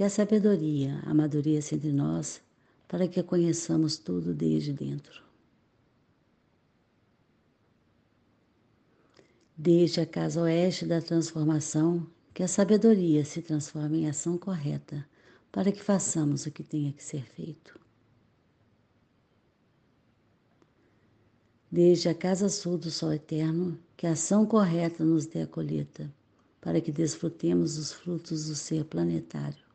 que a sabedoria amadureça entre nós para que conheçamos tudo desde dentro. Desde a casa oeste da transformação, que a sabedoria se transforme em ação correta para que façamos o que tenha que ser feito. Desde a casa sul do sol eterno, que a ação correta nos dê a colheita, para que desfrutemos os frutos do ser planetário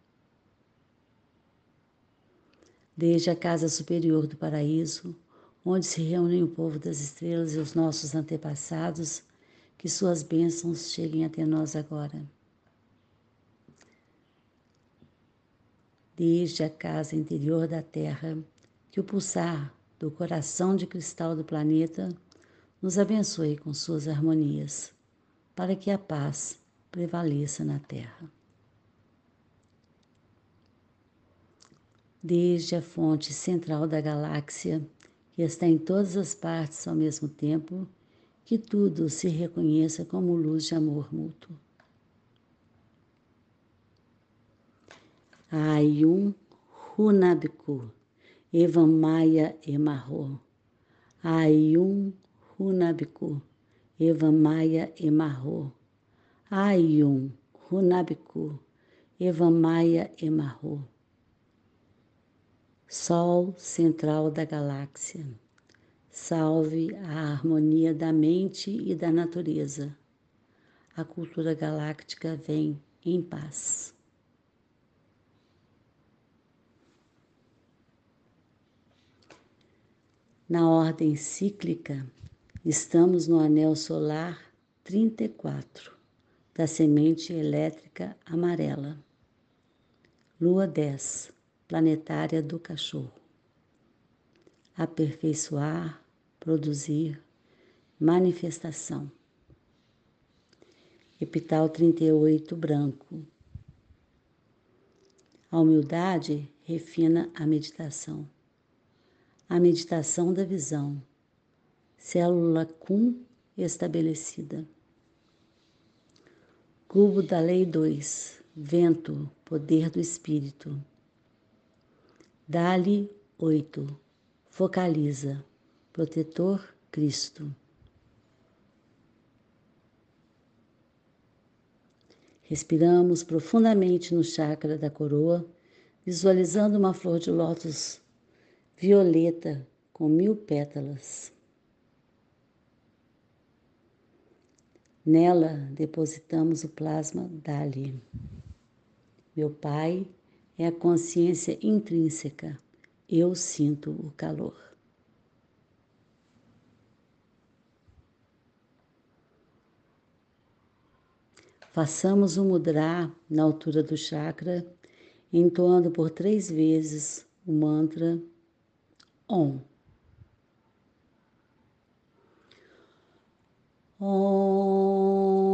desde a casa superior do paraíso, onde se reúnem o povo das estrelas e os nossos antepassados, que suas bênçãos cheguem até nós agora. Desde a casa interior da Terra, que o pulsar do coração de cristal do planeta nos abençoe com suas harmonias, para que a paz prevaleça na Terra. Desde a fonte central da galáxia, que está em todas as partes ao mesmo tempo, que tudo se reconheça como luz de amor mútuo. Ayum Hunabiku, Evamaya Emarro. Ayum Hunabiku, Evamaya Emarro. Ayum Hunabiku, Evamaya Emarro. Sol central da galáxia, salve a harmonia da mente e da natureza. A cultura galáctica vem em paz. Na ordem cíclica, estamos no anel solar 34 da semente elétrica amarela. Lua 10 planetária do cachorro. Aperfeiçoar, produzir, manifestação. Epital 38 branco. A humildade refina a meditação. A meditação da visão. Célula cum estabelecida. Cubo da Lei 2. Vento, poder do Espírito. Dali 8. Focaliza. Protetor Cristo. Respiramos profundamente no chakra da coroa, visualizando uma flor de lótus violeta com mil pétalas. Nela depositamos o plasma Dali. Meu Pai, é a consciência intrínseca. Eu sinto o calor. Façamos o mudra na altura do chakra, entoando por três vezes o mantra OM. OM.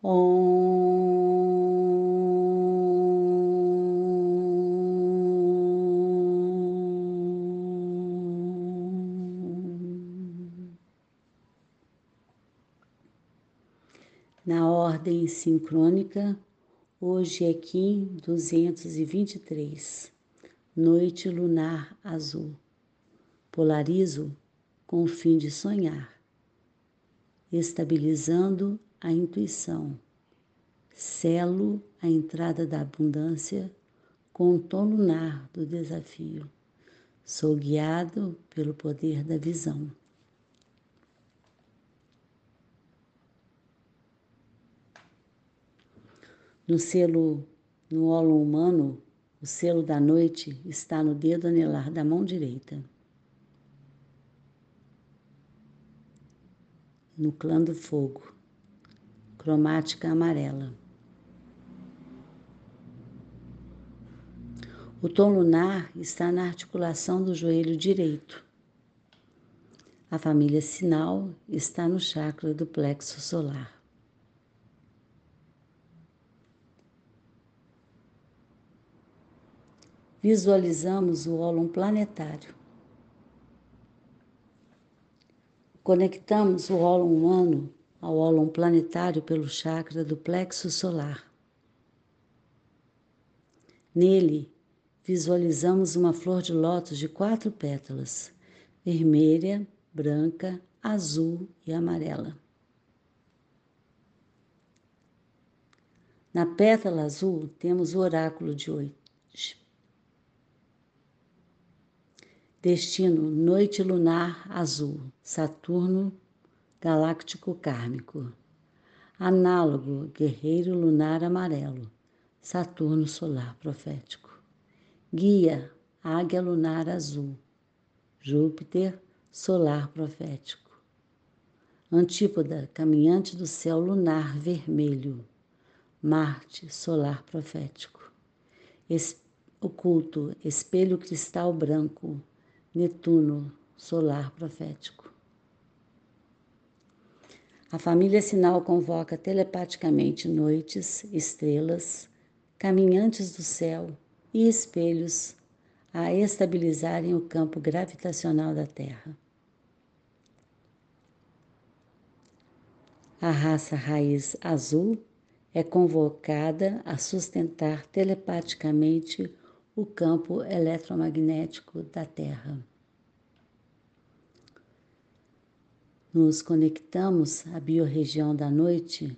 Na ordem sincrônica, hoje é Kim 223, noite lunar azul. Polarizo com o fim de sonhar, estabilizando a intuição, Selo a entrada da abundância com o tom lunar do desafio. Sou guiado pelo poder da visão. No selo, no olo humano, o selo da noite está no dedo anelar da mão direita. No clã do fogo, cromática amarela. O tom lunar está na articulação do joelho direito. A família sinal está no chakra do plexo solar. Visualizamos o ólon planetário. Conectamos o ólon humano ao ólon planetário pelo chakra do plexo solar. Nele, visualizamos uma flor de lótus de quatro pétalas, vermelha, branca, azul e amarela. Na pétala azul temos o oráculo de hoje. Destino Noite Lunar Azul, Saturno Galáctico Kármico. Análogo Guerreiro Lunar Amarelo, Saturno Solar Profético. Guia, águia lunar azul. Júpiter, solar profético. Antípoda, caminhante do céu lunar vermelho. Marte, solar profético. Es, oculto, espelho cristal branco. Netuno, solar profético. A família sinal convoca telepaticamente noites, estrelas, caminhantes do céu, e espelhos a estabilizarem o campo gravitacional da Terra. A raça raiz azul é convocada a sustentar telepaticamente o campo eletromagnético da Terra. Nos conectamos à biorregião da noite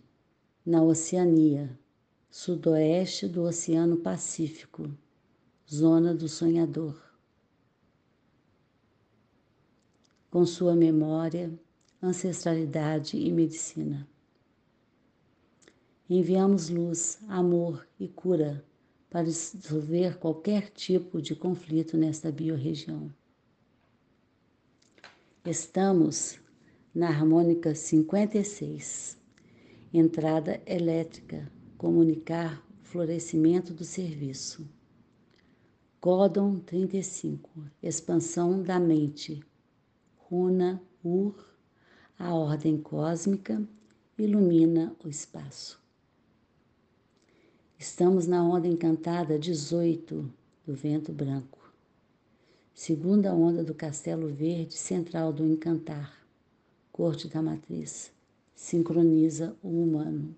na Oceania, sudoeste do Oceano Pacífico, zona do sonhador. Com sua memória, ancestralidade e medicina. Enviamos luz, amor e cura para resolver qualquer tipo de conflito nesta biorregião. Estamos na harmônica 56, entrada elétrica comunicar florescimento do serviço. Códon 35, expansão da mente. Runa Ur, a ordem cósmica, ilumina o espaço. Estamos na onda encantada 18 do vento branco. Segunda onda do castelo verde central do encantar. Corte da matriz. Sincroniza o humano.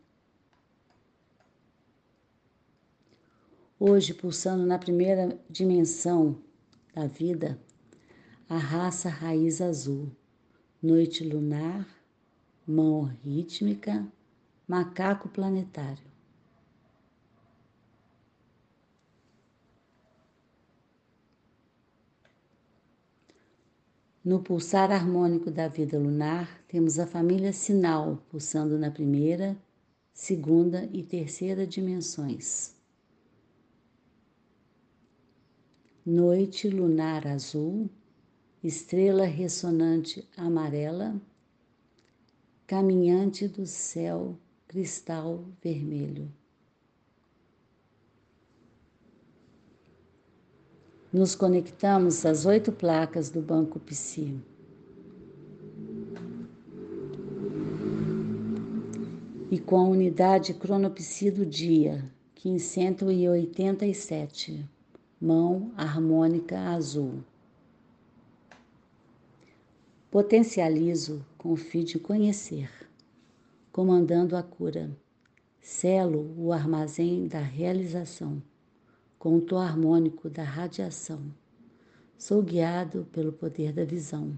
Hoje, pulsando na primeira dimensão da vida, a raça raiz azul, noite lunar, mão rítmica, macaco planetário. No pulsar harmônico da vida lunar, temos a família sinal pulsando na primeira, segunda e terceira dimensões. noite lunar azul, estrela ressonante amarela, caminhante do céu cristal vermelho. Nos conectamos às oito placas do Banco Psi. E com a unidade cronopsi do dia, 587 mão harmônica azul. Potencializo com o fim de conhecer, comandando a cura. Selo o armazém da realização, com o tom harmônico da radiação. Sou guiado pelo poder da visão.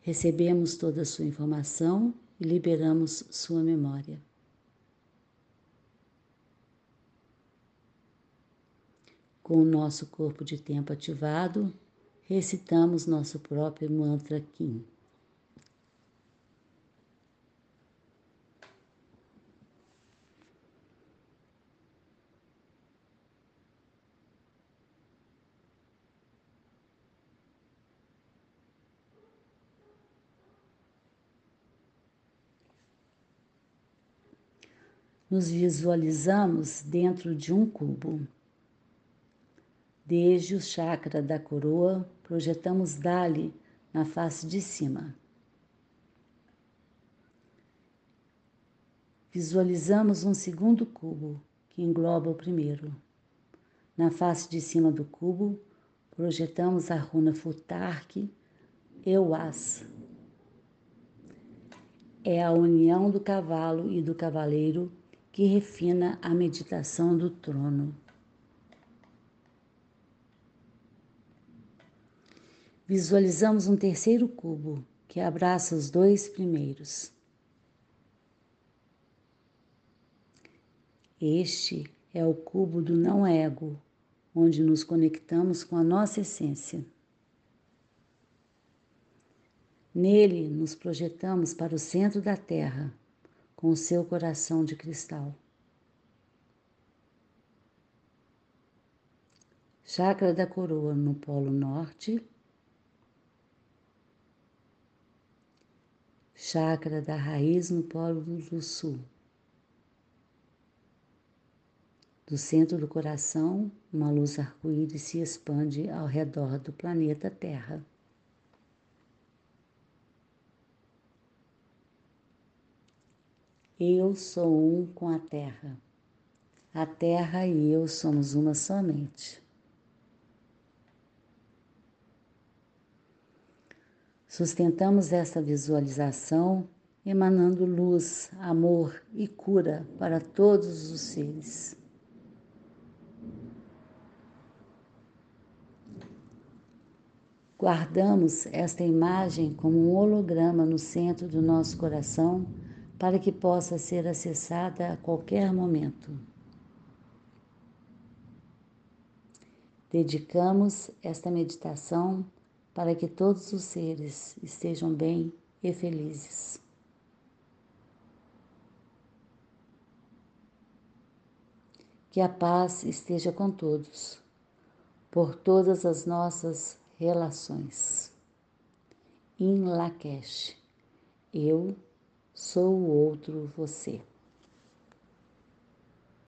Recebemos toda a sua informação e liberamos sua memória. Com o nosso corpo de tempo ativado, recitamos nosso próprio mantra Kim. Nos visualizamos dentro de um cubo. Desde o chakra da coroa, projetamos dali na face de cima. Visualizamos um segundo cubo que engloba o primeiro. Na face de cima do cubo, projetamos a runa Futark Euas. É a união do cavalo e do cavaleiro que refina a meditação do trono. Visualizamos um terceiro cubo que abraça os dois primeiros. Este é o cubo do não-ego, onde nos conectamos com a nossa essência. Nele nos projetamos para o centro da Terra, com o seu coração de cristal. Chakra da coroa no polo norte chakra da raiz no polo do sul. Do centro do coração, uma luz arco-íris se expande ao redor do planeta Terra. Eu sou um com a Terra. A Terra e eu somos uma somente. Sustentamos esta visualização emanando luz, amor e cura para todos os seres. Guardamos esta imagem como um holograma no centro do nosso coração para que possa ser acessada a qualquer momento. Dedicamos esta meditação para que todos os seres estejam bem e felizes. Que a paz esteja com todos, por todas as nossas relações. Em Lakesh, eu sou o outro você.